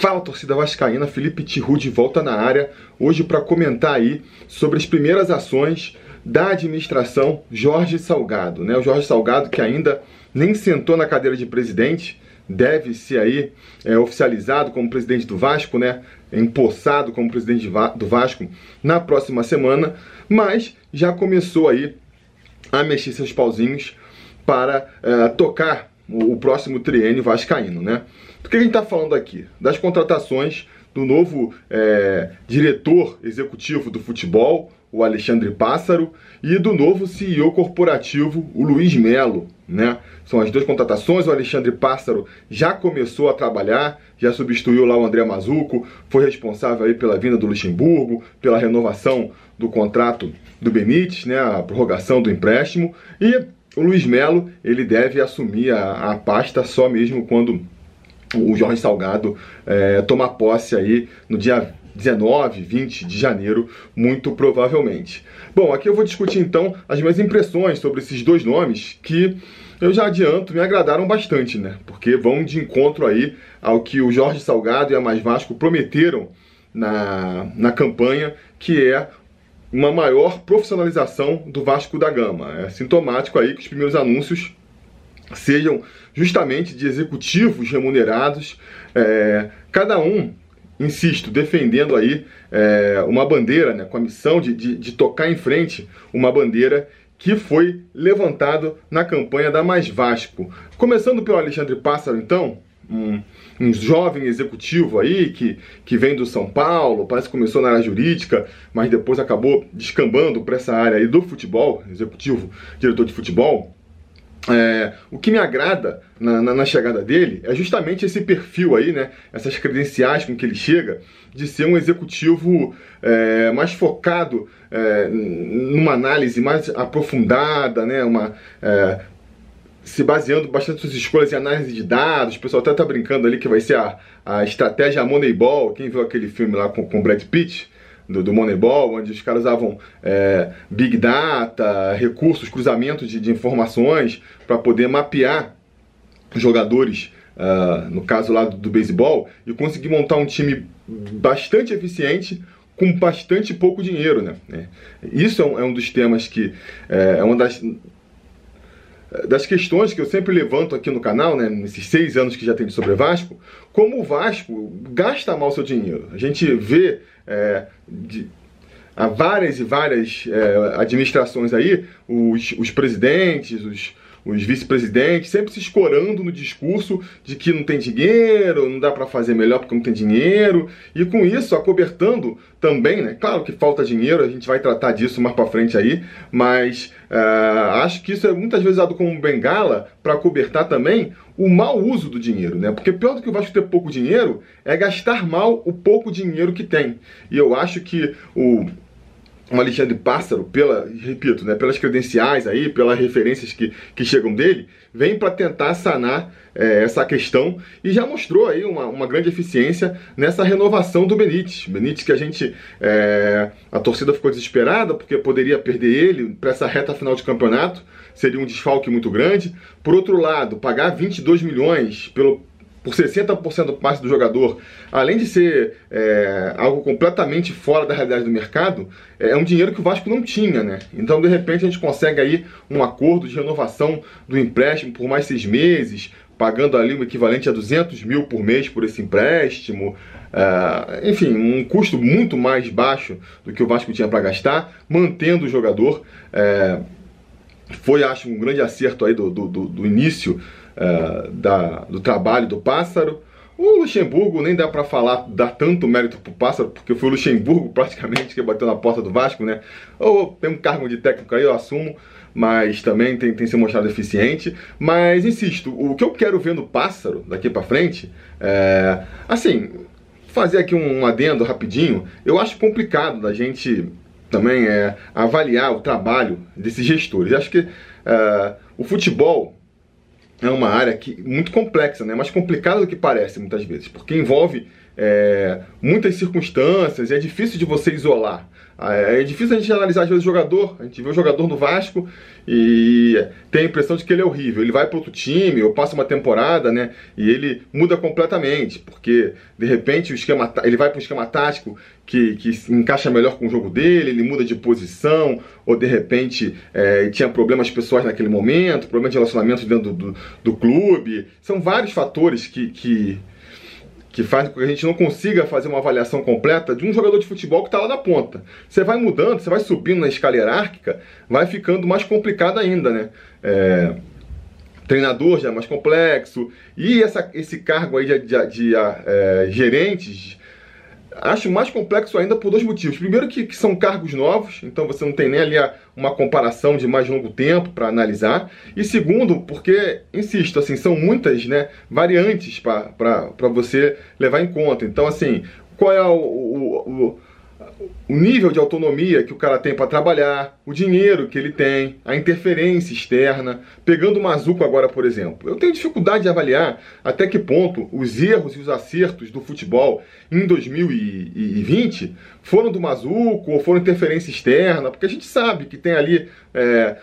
Fala torcida vascaína, Felipe Tiru de volta na área, hoje para comentar aí sobre as primeiras ações da administração Jorge Salgado, né? O Jorge Salgado que ainda nem sentou na cadeira de presidente, deve ser aí é, oficializado como presidente do Vasco, né? Empossado como presidente do Vasco na próxima semana, mas já começou aí a mexer seus pauzinhos para é, tocar o, o próximo triênio vascaíno, né? Do que a gente está falando aqui? Das contratações do novo é, diretor executivo do futebol, o Alexandre Pássaro, e do novo CEO corporativo, o Luiz Melo. Né? São as duas contratações. O Alexandre Pássaro já começou a trabalhar, já substituiu lá o André Mazuco, foi responsável aí pela vinda do Luxemburgo, pela renovação do contrato do Benítez, né? a prorrogação do empréstimo. E o Luiz Melo ele deve assumir a, a pasta só mesmo quando o Jorge Salgado é, tomar posse aí no dia 19, 20 de janeiro, muito provavelmente. Bom, aqui eu vou discutir então as minhas impressões sobre esses dois nomes que eu já adianto, me agradaram bastante, né? Porque vão de encontro aí ao que o Jorge Salgado e a Mais Vasco prometeram na, na campanha, que é uma maior profissionalização do Vasco da Gama. É sintomático aí que os primeiros anúncios sejam justamente de executivos remunerados, é, cada um, insisto, defendendo aí é, uma bandeira, né, com a missão de, de, de tocar em frente uma bandeira que foi levantado na campanha da Mais Vasco. Começando pelo Alexandre Pássaro, então, um, um, jovem executivo aí que, que vem do São Paulo, parece que começou na área jurídica, mas depois acabou descambando para essa área aí do futebol, executivo, diretor de futebol. É, o que me agrada na, na, na, chegada dele é justamente esse perfil aí, né? Essas credenciais com que ele chega de ser um executivo é, mais focado é, numa análise mais aprofundada, né? Uma, é, se baseando bastante suas escolhas em análise de dados. O pessoal até tá brincando ali que vai ser a, a estratégia Moneyball. Quem viu aquele filme lá com, com Brad Pitt? Do, do Moneyball, onde os caras usavam é, Big Data, recursos, cruzamentos de, de informações para poder mapear jogadores, uh, no caso lá do, do beisebol, e conseguir montar um time bastante eficiente com bastante pouco dinheiro, né? É, isso é um, é um dos temas que é, é uma das das questões que eu sempre levanto aqui no canal, né, nesses seis anos que já tem sobre Vasco, como o Vasco gasta mal seu dinheiro. A gente vê é, de, há várias e várias é, administrações aí, os, os presidentes, os, os vice-presidentes sempre se escorando no discurso de que não tem dinheiro, não dá para fazer melhor porque não tem dinheiro, e com isso acobertando também, né? Claro que falta dinheiro, a gente vai tratar disso mais para frente aí, mas uh, acho que isso é muitas vezes dado como bengala para cobertar também o mau uso do dinheiro, né? Porque pior do que o Vasco ter pouco dinheiro é gastar mal o pouco dinheiro que tem. E eu acho que o o Alexandre Pássaro, pela, repito, né, pelas credenciais aí, pelas referências que, que chegam dele, vem para tentar sanar é, essa questão e já mostrou aí uma, uma grande eficiência nessa renovação do Benítez. Benítez que a gente, é, a torcida ficou desesperada porque poderia perder ele para essa reta final de campeonato, seria um desfalque muito grande. Por outro lado, pagar 22 milhões pelo por 60% do passe do jogador, além de ser é, algo completamente fora da realidade do mercado, é um dinheiro que o Vasco não tinha, né? Então, de repente, a gente consegue aí um acordo de renovação do empréstimo por mais seis meses, pagando ali o equivalente a 200 mil por mês por esse empréstimo. É, enfim, um custo muito mais baixo do que o Vasco tinha para gastar, mantendo o jogador. É, foi, acho, um grande acerto aí do, do, do, do início uh, da, do trabalho do Pássaro. O Luxemburgo nem dá para falar, dar tanto mérito pro Pássaro, porque foi o Luxemburgo praticamente que bateu na porta do Vasco, né? Ou tem um cargo de técnico aí, eu assumo, mas também tem, tem se mostrado eficiente. Mas insisto, o que eu quero ver no Pássaro daqui para frente é. Assim, fazer aqui um adendo rapidinho, eu acho complicado da gente também é, avaliar o trabalho desses gestores. Eu acho que é, o futebol é uma área que, muito complexa, né? mais complicada do que parece muitas vezes, porque envolve é, muitas circunstâncias, é difícil de você isolar. Ah, é, é difícil a gente analisar às vezes o jogador, a gente vê o jogador no Vasco e tem a impressão de que ele é horrível. Ele vai para outro time ou passa uma temporada, né? E ele muda completamente, porque de repente o esquema, ele vai para um esquema tático que, que encaixa melhor com o jogo dele, ele muda de posição, ou de repente é, tinha problemas pessoais naquele momento, problemas de relacionamento dentro do, do, do clube. São vários fatores que, que que faz com que a gente não consiga fazer uma avaliação completa de um jogador de futebol que está lá na ponta. Você vai mudando, você vai subindo na escala hierárquica, vai ficando mais complicado ainda, né? É, treinador já é mais complexo, e essa, esse cargo aí de, de, de é, gerentes acho mais complexo ainda por dois motivos. Primeiro que, que, são cargos novos, então você não tem nem ali uma comparação de mais longo tempo para analisar. E segundo, porque, insisto, assim, são muitas né, variantes para você levar em conta. Então, assim, qual é o, o, o o nível de autonomia que o cara tem para trabalhar, o dinheiro que ele tem, a interferência externa. Pegando o Mazuco agora, por exemplo, eu tenho dificuldade de avaliar até que ponto os erros e os acertos do futebol em 2020 foram do Mazuco ou foram interferência externa, porque a gente sabe que tem ali. É,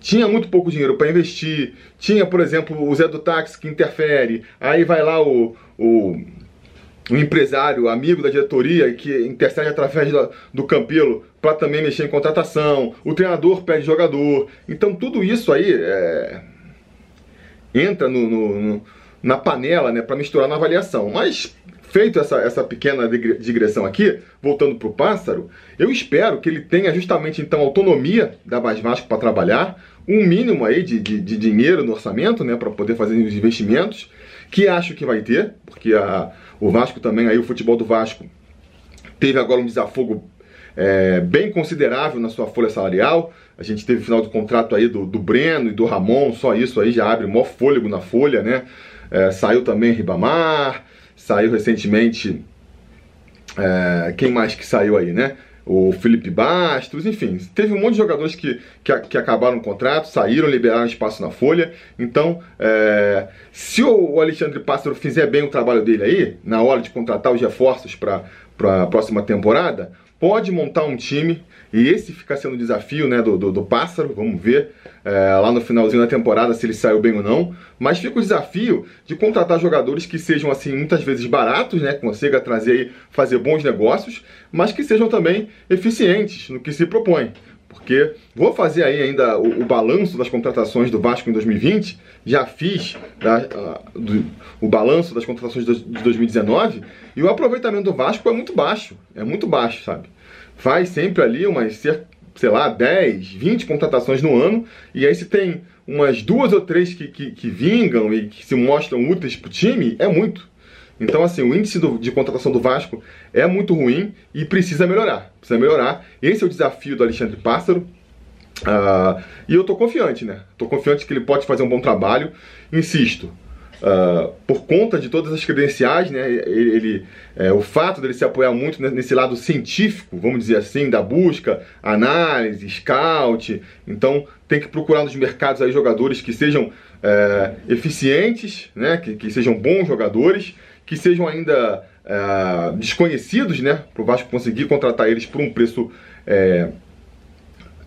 tinha muito pouco dinheiro para investir, tinha, por exemplo, o Zé do Táxi que interfere, aí vai lá o, o um empresário, amigo da diretoria, que intercede através do, Campelo para também mexer em contratação, o treinador pede jogador. Então tudo isso aí é, entra no, no, no, na panela né, para misturar na avaliação. Mas feito essa, essa pequena digressão aqui, voltando para o pássaro, eu espero que ele tenha justamente então autonomia da Vasco para trabalhar, um mínimo aí de, de, de dinheiro no orçamento né, para poder fazer os investimentos, que acho que vai ter, porque a o Vasco também, aí o futebol do Vasco teve agora um desafogo é, bem considerável na sua folha salarial. A gente teve o final do contrato aí do, do Breno e do Ramon, só isso aí já abre maior fôlego na folha, né? É, saiu também Ribamar, saiu recentemente. É, quem mais que saiu aí, né? O Felipe Bastos, enfim, teve um monte de jogadores que, que, que, acabaram o contrato, saíram, liberaram espaço na folha. Então, é, se o Alexandre Pássaro fizer bem o trabalho dele aí, na hora de contratar os reforços para a próxima temporada, pode montar um time e esse fica sendo o desafio né, do, do, do Pássaro, vamos ver é, lá no finalzinho da temporada se ele saiu bem ou não. Mas fica o desafio de contratar jogadores que sejam assim muitas vezes baratos, né, consiga trazer e fazer bons negócios, mas que sejam também eficientes no que se propõe. Porque vou fazer aí ainda o, o balanço das contratações do Vasco em 2020, já fiz uh, do, o balanço das contratações de 2019 e o aproveitamento do Vasco é muito baixo, é muito baixo, sabe? faz sempre ali umas, sei lá, 10, 20 contratações no ano, e aí se tem umas duas ou três que, que, que vingam e que se mostram úteis para o time, é muito. Então, assim, o índice do, de contratação do Vasco é muito ruim e precisa melhorar. Precisa melhorar. Esse é o desafio do Alexandre Pássaro. Uh, e eu estou confiante, né? Estou confiante que ele pode fazer um bom trabalho. Insisto, Uh, por conta de todas as credenciais, né, ele, ele é, o fato dele se apoiar muito nesse lado científico, vamos dizer assim, da busca, análise, scout, então tem que procurar nos mercados aí jogadores que sejam é, eficientes, né, que, que, sejam bons jogadores, que sejam ainda é, desconhecidos, né, para o Vasco conseguir contratar eles por um preço é,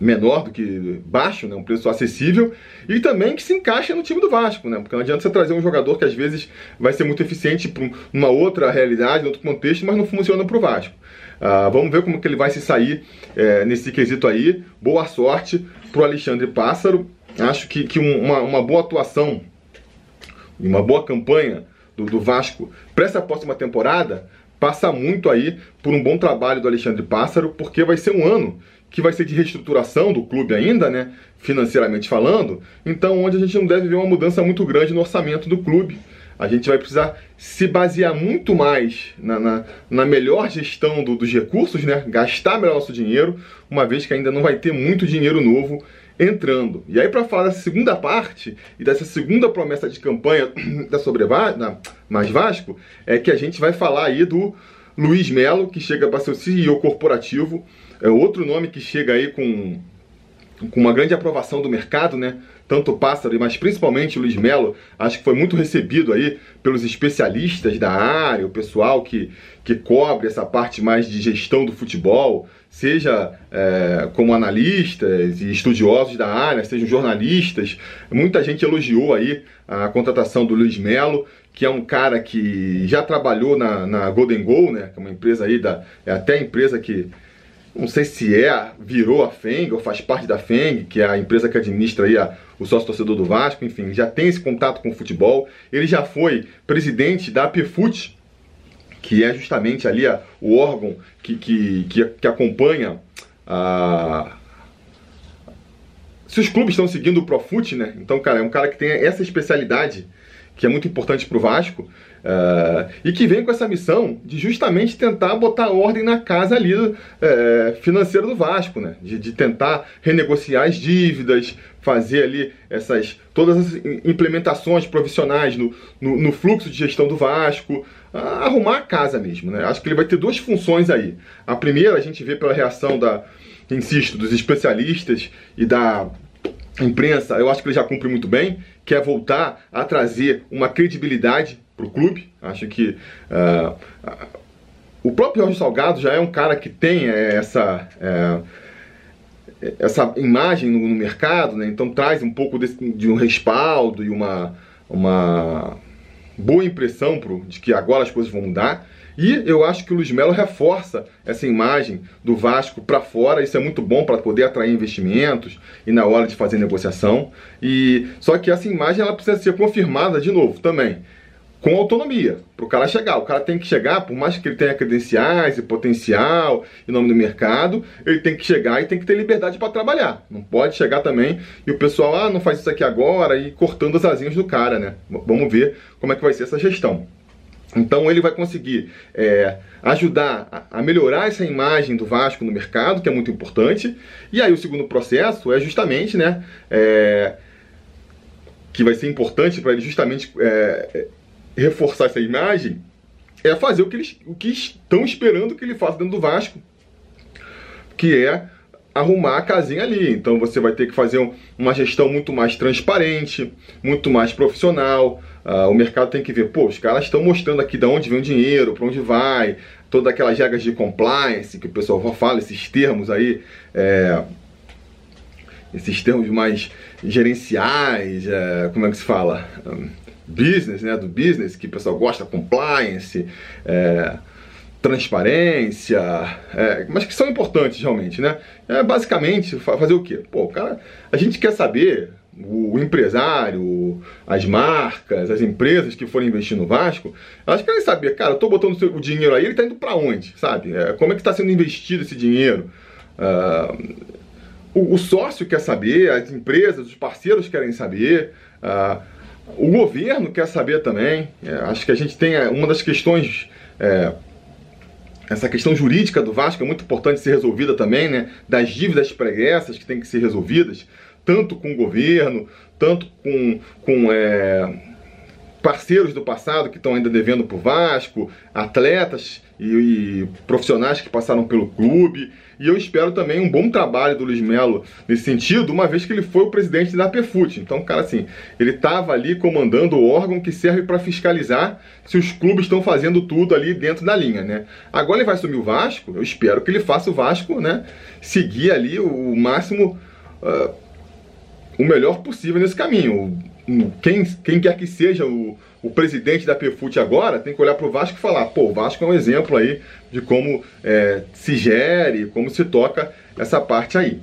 menor do que baixo, né, um preço acessível, e também que se encaixa no time do Vasco, né, porque não adianta você trazer um jogador que às vezes vai ser muito eficiente para uma outra realidade, outro contexto, mas não funciona para o Vasco. Uh, vamos ver como que ele vai se sair é, nesse quesito aí. Boa sorte para o Alexandre Pássaro. Acho que, que uma, uma boa atuação e uma boa campanha do, do Vasco para essa próxima temporada passa muito aí por um bom trabalho do Alexandre Pássaro, porque vai ser um ano que vai ser de reestruturação do clube ainda, né, financeiramente falando, então onde a gente não deve ver uma mudança muito grande no orçamento do clube. A gente vai precisar se basear muito mais na, na, na melhor gestão do, dos recursos, né? gastar melhor nosso dinheiro, uma vez que ainda não vai ter muito dinheiro novo entrando. E aí, para falar dessa segunda parte e dessa segunda promessa de campanha da Sobreva da Mais Vasco, é que a gente vai falar aí do Luiz Melo, que chega para ser o CEO corporativo é outro nome que chega aí com, com uma grande aprovação do mercado, né? Tanto o Pássaro, mas principalmente o Luiz Melo, acho que foi muito recebido aí pelos especialistas da área, o pessoal que, que cobre essa parte mais de gestão do futebol, seja é, como analistas e estudiosos da área, sejam jornalistas. Muita gente elogiou aí a contratação do Luiz Melo, que é um cara que já trabalhou na, na Golden Goal, né, que é uma empresa aí da é até a empresa que não sei se é, virou a FENG ou faz parte da FENG, que é a empresa que administra aí a, o sócio-torcedor do Vasco, enfim, já tem esse contato com o futebol. Ele já foi presidente da APFUT, que é justamente ali a, o órgão que, que, que, que acompanha a, se os clubes estão seguindo o Profut, né? Então, cara, é um cara que tem essa especialidade que é muito importante para o Vasco. Uh, e que vem com essa missão de justamente tentar botar ordem na casa ali uh, financeira do Vasco, né? De, de, tentar renegociar as dívidas, fazer ali essas todas as implementações profissionais no, no, no fluxo de gestão do Vasco, uh, arrumar a casa mesmo, né? Acho que ele vai ter duas funções aí. A primeira a gente vê pela reação da, insisto, dos especialistas e da imprensa, eu acho que ele já cumpre muito bem, que é voltar a trazer uma credibilidade para o clube. Acho que uh, o próprio Jorge Salgado já é um cara que tem eh, essa. Uh, essa imagem no, no mercado, né? então traz um pouco desse, de um respaldo e uma, uma boa impressão pro, de que agora as coisas vão mudar. E eu acho que o Luiz Melo reforça essa imagem do Vasco para fora. Isso é muito bom para poder atrair investimentos e na hora de fazer negociação. E só que essa imagem ela precisa ser confirmada de novo também com autonomia para o cara chegar. O cara tem que chegar, por mais que ele tenha credenciais e potencial em nome do mercado, ele tem que chegar e tem que ter liberdade para trabalhar. Não pode chegar também e o pessoal, ah, não faz isso aqui agora e cortando as asinhas do cara, né? Vamos ver como é que vai ser essa gestão. Então ele vai conseguir é, ajudar a, melhorar essa imagem do Vasco no mercado, que é muito importante. E aí o segundo processo é justamente, né, é, que vai ser importante para ele justamente é, reforçar essa imagem é fazer o que eles o que estão esperando que ele faça dentro do Vasco, que é arrumar a casinha ali. Então você vai ter que fazer um, uma gestão muito mais transparente, muito mais profissional. Uh, o mercado tem que ver, pô, os caras estão mostrando aqui de onde vem o dinheiro, para onde vai, todas aquelas regras de compliance que o pessoal fala, esses termos aí, é, esses termos mais gerenciais, é, como é que se fala? Business, né, do business, que o pessoal gosta, compliance, é, transparência, é, mas que são importantes realmente, né? É basicamente fazer o quê? Pô, cara, a gente quer saber o empresário, as marcas, as empresas que forem investir no Vasco, elas querem saber, cara, eu tô botando o dinheiro aí, ele tá indo para onde, sabe? É, como é que está sendo investido esse dinheiro? Uh, o, o, sócio quer saber, as empresas, os parceiros querem saber. Uh, o governo quer saber também. É, acho que a gente tem é, uma das questões. É, essa questão jurídica do Vasco é muito importante ser resolvida também, né? Das dívidas pregressas que tem que ser resolvidas, tanto com o governo, tanto com, com é, parceiros do passado que estão ainda devendo para o Vasco, atletas e, e, profissionais que passaram pelo clube. E eu espero também um bom trabalho do Luiz Melo nesse sentido, uma vez que ele foi o presidente da PFUT. Então, cara, assim, ele estava ali comandando o órgão que serve para fiscalizar se os clubes estão fazendo tudo ali dentro da linha, né? Agora ele vai assumir o Vasco, eu espero que ele faça o Vasco, né, seguir ali o máximo. Uh, o melhor possível nesse caminho quem, quem quer que seja o, o presidente da PFUT agora tem que olhar para o Vasco e falar: pô, o Vasco é um exemplo aí de como é, se gere, como se toca essa parte aí.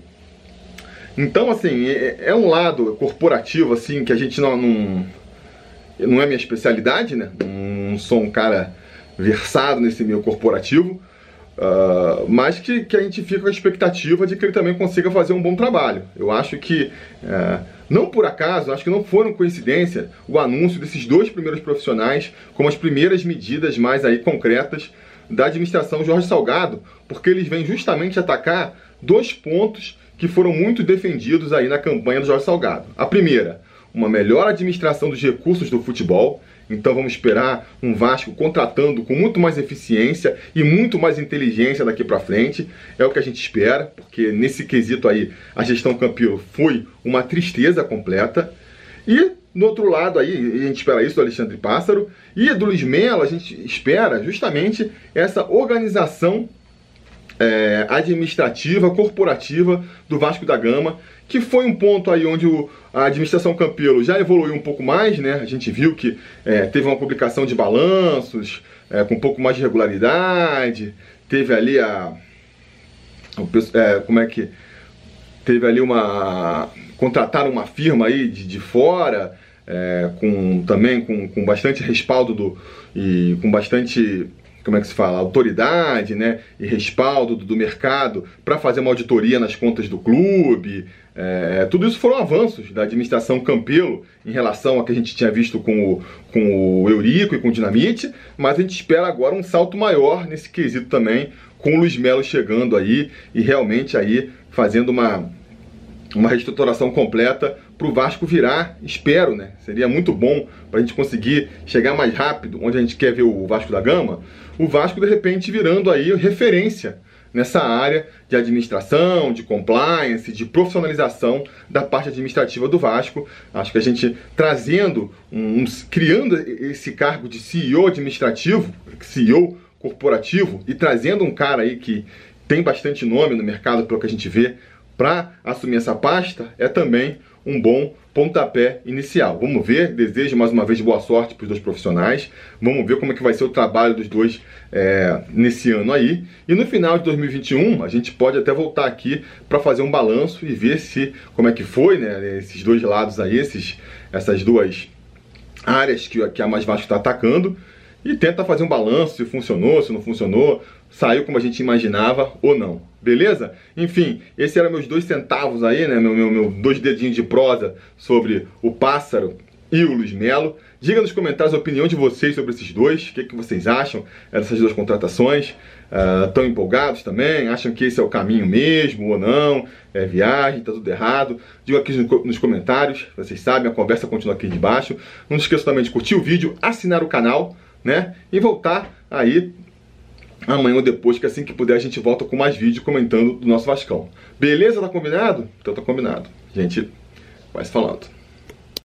Então, assim, é, é, um lado corporativo, assim, que a gente não, não. Não é minha especialidade, né? Não sou um cara versado nesse meio corporativo. Uh, mas que, que a gente fica com a expectativa de que ele também consiga fazer um bom trabalho. Eu acho que, uh, não por acaso, acho que não foram coincidência o anúncio desses dois primeiros profissionais como as primeiras medidas mais aí concretas da administração Jorge Salgado, porque eles vêm justamente atacar dois pontos que foram muito defendidos aí na campanha do Jorge Salgado. A primeira, uma melhor administração dos recursos do futebol, Então vamos esperar um Vasco contratando com muito mais eficiência e muito mais inteligência daqui para frente. É o que a gente espera, porque nesse quesito aí a gestão Campilo foi uma tristeza completa. E do outro lado aí, a gente espera isso do Alexandre Pássaro e do Luiz Melo, a gente espera justamente essa organização é, administrativa, corporativa do Vasco da Gama, que foi um ponto aí onde o, a administração Campelo já evoluiu um pouco mais, né? A gente viu que é, teve uma publicação de balanços é, com um pouco mais de regularidade, teve ali a. É, como é que. Teve ali uma. Contrataram uma firma aí de, de fora, é, com também com, com bastante respaldo do, e com bastante como é que se fala, autoridade né, e respaldo do, do mercado para fazer uma auditoria nas contas do clube. É, tudo isso foram avanços da administração Campelo em relação ao que a gente tinha visto com o, com o Eurico e com o Dinamite, mas a gente espera agora um salto maior nesse quesito também, com o Luiz Melo chegando aí e realmente aí fazendo uma, uma reestruturação completa para o Vasco virar, espero, né? Seria muito bom para a gente conseguir chegar mais rápido onde a gente quer ver o Vasco da Gama. O Vasco de repente virando aí referência nessa área de administração, de compliance, de profissionalização da parte administrativa do Vasco. Acho que a gente trazendo, um, criando esse cargo de CEO administrativo, CEO corporativo e trazendo um cara aí que tem bastante nome no mercado, pelo que a gente vê, para assumir essa pasta, é também um bom pontapé inicial. Vamos ver, desejo mais uma vez boa sorte para os dois profissionais. Vamos ver como é que vai ser o trabalho dos dois é, nesse ano aí. E no final de 2021 a gente pode até voltar aqui para fazer um balanço e ver se como é que foi, né? Esses dois lados aí, esses, essas duas áreas que, que a Mais Vasco está atacando e tenta fazer um balanço se funcionou, se não funcionou, saiu como a gente imaginava ou não. Beleza? Enfim, esses eram meus dois centavos aí, né? Meu, meu, meu dois dedinhos de prosa sobre o pássaro e o Luiz Melo. Diga nos comentários a opinião de vocês sobre esses dois. O que, que vocês acham dessas duas contratações? Estão uh, empolgados também? Acham que esse é o caminho mesmo ou não? É viagem, tá tudo errado? Diga aqui nos comentários. Vocês sabem, a conversa continua aqui de baixo. Não esqueça também de curtir o vídeo, assinar o canal né? E voltar aí amanhã ou depois, que assim que puder a gente volta com mais vídeo comentando do nosso Vascão. Beleza? Tá combinado? Então tá combinado. Gente vai se falando.